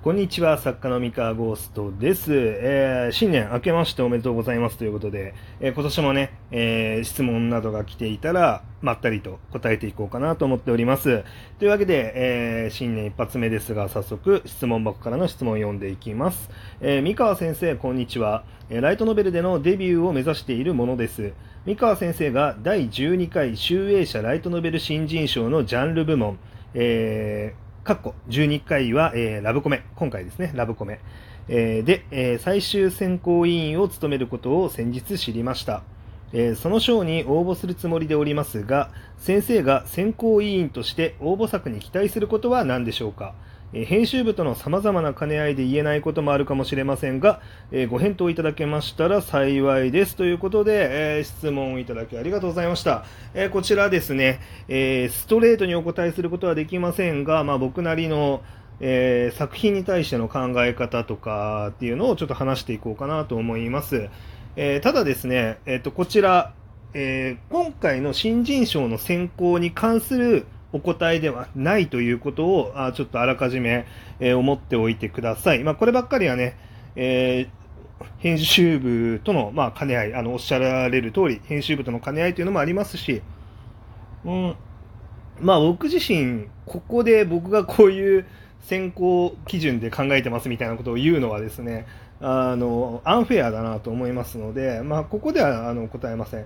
こんにちは、作家の三河ゴーストです。えー、新年明けましておめでとうございますということで、えー、今年もね、えー、質問などが来ていたら、まったりと答えていこうかなと思っております。というわけで、え新年一発目ですが、早速質問箱からの質問を読んでいきます。え三河先生、こんにちは、ライトノベルでのデビューを目指しているものです。三河先生が第12回集英社ライトノベル新人賞のジャンル部門、えーかっこ12回は、えー、ラブコメ、今回ですね、ラブコメ。えー、で、えー、最終選考委員を務めることを先日知りました。えー、その賞に応募するつもりでおりますが、先生が選考委員として応募作に期待することは何でしょうか？え編集部との様々な兼ね合いで言えないこともあるかもしれませんが、えご返答いただけましたら幸いですということで、え質問をいただきありがとうございました。えこちらですね、えストレートにお答えすることはできませんが、まあ、僕なりのえー、作品に対しての考え方とかっていうのをちょっと話していこうかなと思います。えー、ただですね、えっ、ー、と、こちら、え今回の新人賞の選考に関するお答えではないということを、あちょっとあらかじめ、えー、思っておいてください。まあ、こればっかりはね、えー、編集部との、まあ、兼ね合い、あの、おっしゃられる通り、編集部との兼ね合いというのもありますし、うん、まあ、僕自身、ここで僕が こういう選考基準で考えてますみたいなことを言うのはですね、あの、アンフェアだなと思いますので、まあ、ここでは、あの、答えません。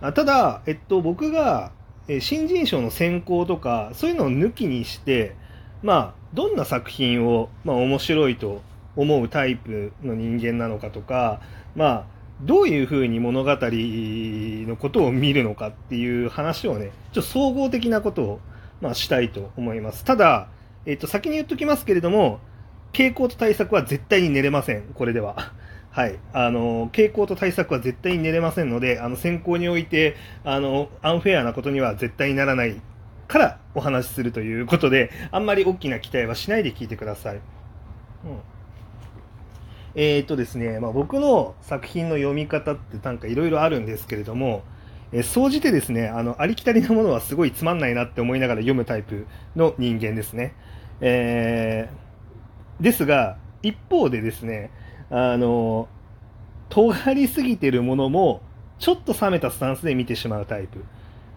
ただ、えっと、僕が、え新人賞の選考とか、そういうのを抜きにして、まあ、どんな作品を、まあ、面白いと思うタイプの人間なのかとか、まあ、どういうふうに物語のことを見るのかっていう話をね、ちょっと総合的なことを、まあ、したいと思います。ただ、えっ、と、先に言っときますけれども、傾向と対策は絶対に寝れません、これでは。はい。あの、傾向と対策は絶対に寝れませんので、あの、選考において、あの、アンフェアなことには絶対にならないからお話しするということで、あんまり大きな期待はしないで聞いてください。うん。えー、っとですね、まあ、僕の作品の読み方ってなんかいろいろあるんですけれども、え総じてですね、あの、ありきたりなものはすごいつまんないなって思いながら読むタイプの人間ですね。えー、ですが、一方でですね、あの、尖りすぎてるものも、ちょっと冷めたスタンスで見てしまうタイプ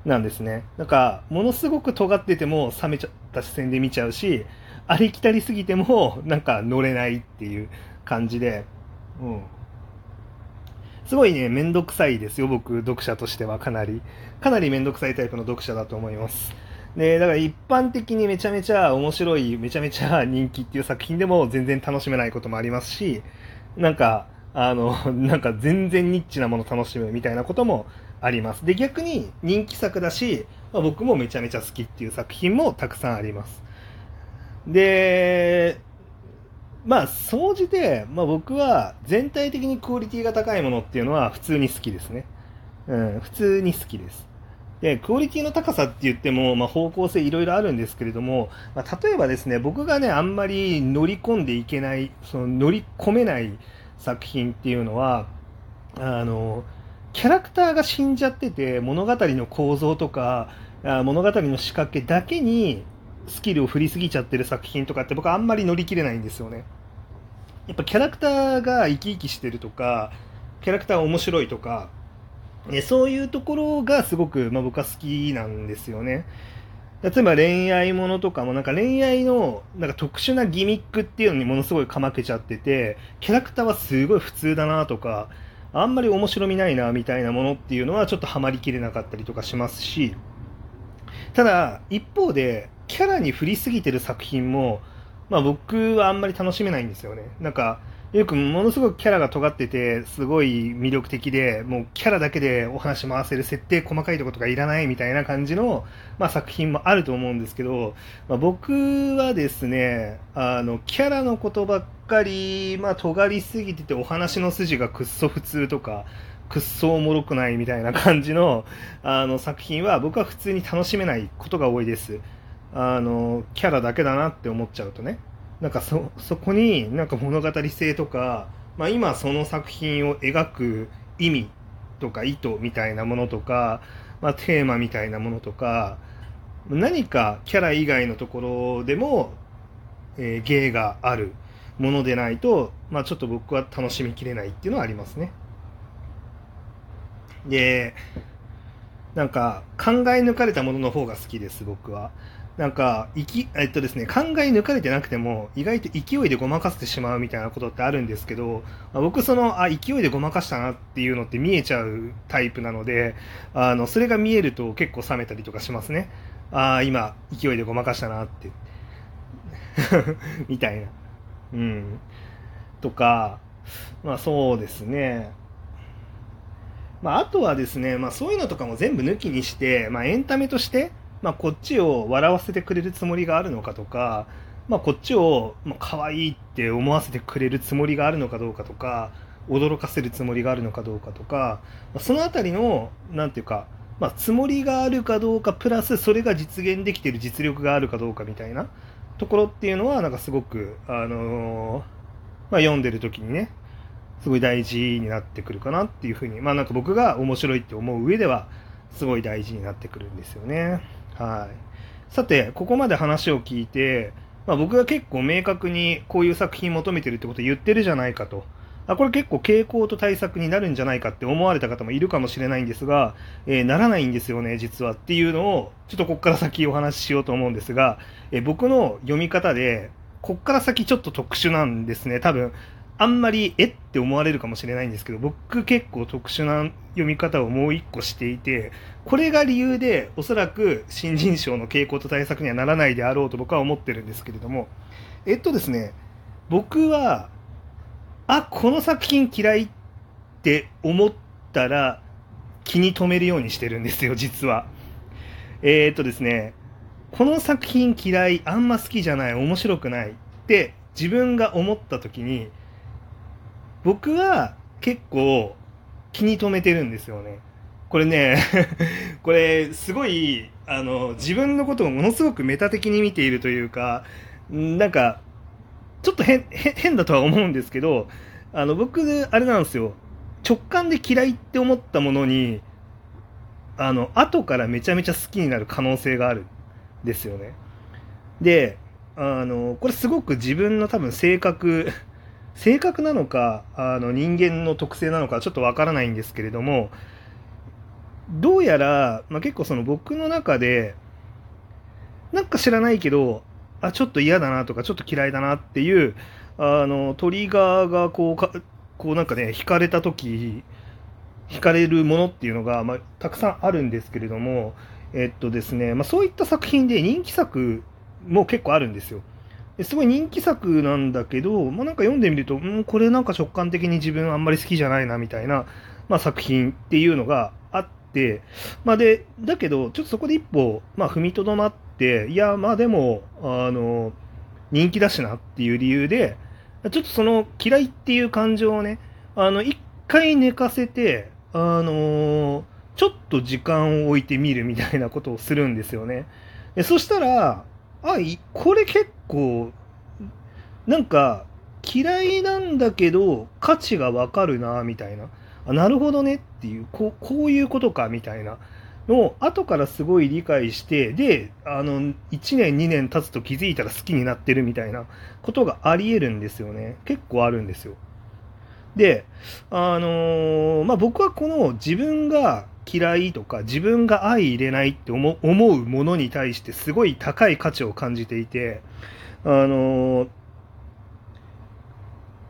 なんですね。なんか、ものすごく尖ってても冷めちゃった視線で見ちゃうし、ありきたりすぎても、なんか乗れないっていう感じで、うん。すごいね、めんどくさいですよ、僕、読者としてはかなり。かなりめんどくさいタイプの読者だと思います。で、だから一般的にめちゃめちゃ面白い、めちゃめちゃ人気っていう作品でも全然楽しめないこともありますし、なんか、あの、なんか全然ニッチなもの楽しむみたいなこともあります。で、逆に人気作だし、まあ、僕もめちゃめちゃ好きっていう作品もたくさんあります。で、まあ、総じて、まあ僕は全体的にクオリティが高いものっていうのは普通に好きですね。うん、普通に好きです。で、クオリティの高さって言っても、まあ、方向性いろいろあるんですけれども、まあ、例えばですね、僕がね、あんまり乗り込んでいけない、その乗り込めない作品っていうのは、あの、キャラクターが死んじゃってて、物語の構造とか、物語の仕掛けだけにスキルを振りすぎちゃってる作品とかって僕あんまり乗り切れないんですよね。やっぱキャラクターが生き生きしてるとか、キャラクター面白いとか、えそういうところがすごく、まあ、僕は好きなんですよね。例えば恋愛ものとかもなんか恋愛のなんか特殊なギミックっていうのにものすごいかまけちゃってて、キャラクターはすごい普通だなとか、あんまり面白みないなみたいなものっていうのはちょっとハマりきれなかったりとかしますし、ただ一方でキャラに振りすぎてる作品も、まあ僕はあんまり楽しめないんですよね。なんか、よくものすごくキャラが尖ってて、すごい魅力的で、もうキャラだけでお話回せる設定細かいところとかいらないみたいな感じの、まあ、作品もあると思うんですけど、まあ、僕はですね、あの、キャラのことばっかり、まあ、尖りすぎててお話の筋がくっそ普通とか、くっそおもろくないみたいな感じの、あの、作品は僕は普通に楽しめないことが多いです。あの、キャラだけだなって思っちゃうとね。なんかそ、こになんか物語性とか、まあ今その作品を描く意味とか意図みたいなものとか、まあテーマみたいなものとか、何かキャラ以外のところでも、えー、芸がある。ものでないと、まあ、ちょっと僕は楽しみきれないっていうのはありますね。で、なんか考え抜かれたものの方が好きです、僕は。なんか、いき、えっとですね、考え抜かれてなくても、意外と勢いでごまかしてしまうみたいなことってあるんですけど、あ、僕その、あ、勢いでごまかしたなっていうのって見えちゃうタイプなので、あの、それが見えると結構冷めたりとかしますね。ああ、今、勢いでごまかしたなって。みたいな。うん。とか、まあそうですね。まああとはですね、まあそういうのとかも全部抜きにして、まあエンタメとして、まあ、こっちを笑わせてくれるつもりがあるのかとか、まあ、こっちを、まあ、可愛いって思わせてくれるつもりがあるのかどうかとか、驚かせるつもりがあるのかどうかとか、まあ、そのあたりの、なんていうか、まあ、つもりがあるかどうか、プラスそれが実現できてる実力があるかどうかみたいなところっていうのは、なんかすごく、あのー、まあ、読んでる時にね、すごい大事になってくるかなっていうふうに、まあなんか僕が面白いって思う上では、すごい大事になってくるんですよね。はい。さて、ここまで話を聞いて、まあ、僕が結構明確にこういう作品求めてるってこと言ってるじゃないかと。あ、これ結構傾向と対策になるんじゃないかって思われた方もいるかもしれないんですが、えー、ならないんですよね、実はっていうのを、ちょっとここから先お話ししようと思うんですが、えー、僕の読み方で、こっから先ちょっと特殊なんですね。多分、あんまりえって思われるかもしれないんですけど、僕結構特殊な読み方をもう一個していて、これが理由でおそらく新人賞の傾向と対策にはならないであろうと僕は思ってるんですけれども、えっとですね、僕は、あ、この作品嫌いって思ったら気に留めるようにしてるんですよ、実は。えー、っとですね、この作品嫌い、あんま好きじゃない、面白くないって自分が思った時に、僕は結構気に留めてるんですよね。これね これすごいあの自分のことをものすごくメタ的に見ているというかなんかちょっと変変だとは思うんですけどあの僕あれなんですよ直感で嫌いって思ったものにあの後からめちゃめちゃ好きになる可能性があるんですよねであのこれすごく自分の多分性格性格なのかあの人間の特性なのかちょっとわからないんですけれどもどうやら、まあ、結構その僕の中でなんか知らないけどあちょっと嫌だなとかちょっと嫌いだなっていうあのトリガーがこうかこうなんかね引かれた時引かれるものっていうのが、まあ、たくさんあるんですけれどもえっとですね、まあ、そういった作品で人気作も結構あるんですよ。すごい人気作なんだけど、まあ、なんか読んでみると、うん、これなんか直感的に自分あんまり好きじゃないなみたいな、まあ、作品っていうのがあって、まあ、で、だけど、ちょっとそこで一歩、まあ、踏みとどまって、いや、まあでも、あの、人気だしなっていう理由で、ちょっとその嫌いっていう感情をね、あの、一回寝かせて、あのちょっと時間を置いてみるみたいなことをするんですよね。でそしたら、あ、これ結構、なんか、嫌いなんだけど、価値がわかるな、みたいな。あ、なるほどねっていう、こう、こういうことか、みたいなのを、後からすごい理解して、で、あの、1年、2年経つと気づいたら好きになってるみたいなことがあり得るんですよね。結構あるんですよ。で、あのー、まあ、僕はこの自分が嫌いとか自分が相入れないって思うものに対してすごい高い価値を感じていて、あのー、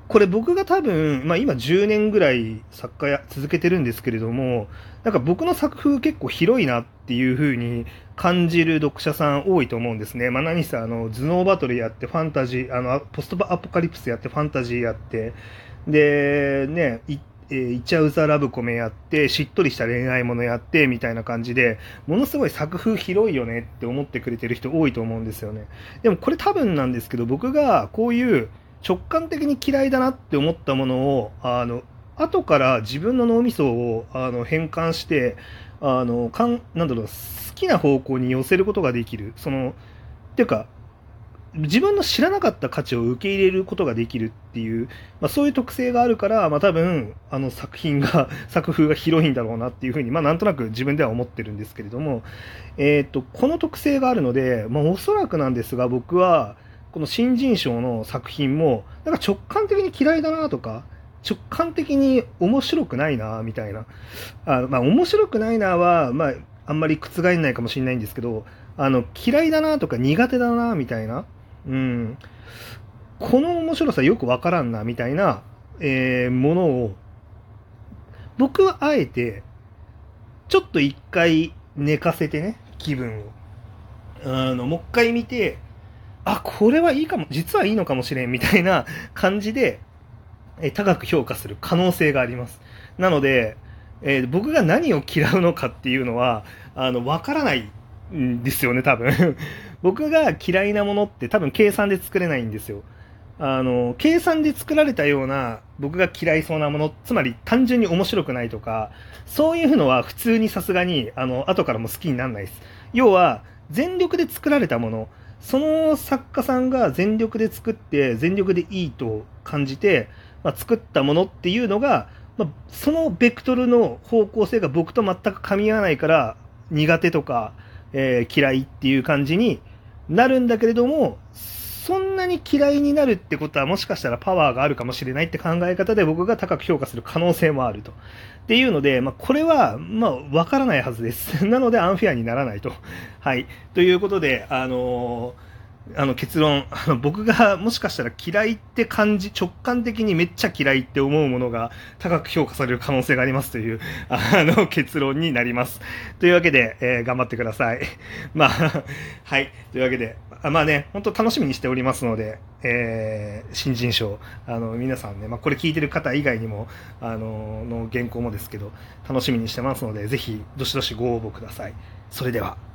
これ僕が多分、まあ、今10年ぐらい作家や続けてるんですけれども、なんか僕の作風結構広いなっていう風に感じる読者さん多いと思うんですね。まあ、何せあの、頭脳バトルやってファンタジー、あの、ポストアポカリプスやってファンタジーやって、で、ね、えー、イチャウザラブコメやって、しっとりした恋愛ものやって、みたいな感じで、ものすごい作風広いよねって思ってくれてる人多いと思うんですよね。でもこれ多分なんですけど、僕がこういう直感的に嫌いだなって思ったものを、あの、後から自分の脳みそをあの変換して、あの、かん、なんだろう、好きな方向に寄せることができる。その、っていうか、自分の知らなかった価値を受け入れることができるっていう、まあ、そういう特性があるから、まあ、多分あの作品が 作風が広いんだろうなっていうふうに、まあ、なんとなく自分では思ってるんですけれども、えーと、この特性があるので、まあ、おそらくなんですが僕はこの新人賞の作品も、なんか直感的に嫌いだなとか、直感的に面白くないなみたいな。あまあ、面白くないなは、まあ、あんまり覆んないかもしれないんですけど、あの、嫌いだなとか苦手だなみたいな。うん。この面白さよくわからんなみたいな、えー、ものを、僕はあえて、ちょっと一回寝かせてね、気分を。あの、もう一回見て、あ、これはいいかも、実はいいのかもしれんみたいな 感じで、え高く評価する可能性があります。なので、えー、僕が何を嫌うのかっていうのは、あの、わからないんですよね、多分。僕が嫌いなものって多分計算で作れないんですよ。あの、計算で作られたような僕が嫌いそうなもの、つまり単純に面白くないとか、そういうのは普通にさすがに、あの、後からも好きにならないです。要は、全力で作られたもの、その作家さんが全力で作って全力でいいと感じて、まあ、作ったものっていうのが、まあ、そのベクトルの方向性が僕と全く噛み合わないから苦手とか、えー、嫌いっていう感じになるんだけれどもそんなに嫌いになるってことはもしかしたらパワーがあるかもしれないって考え方で僕が高く評価する可能性もあると。っていうので、まあ、これは、まあ、わからないはずです。なので、アンフェアにならないと。はい。ということで、あのーあの結論、あの僕がもしかしたら嫌いって感じ、直感的にめっちゃ嫌いって思うものが高く評価される可能性がありますという、あの結論になります。というわけで、えー、頑張ってください。まあ、はい。というわけで、あまあね、本当楽しみにしておりますので、えー、新人賞、あの、皆さんね、まあこれ聞いてる方以外にも、あの、の原稿もですけど、楽しみにしてますので、ぜひ、どしどしご応募ください。それでは。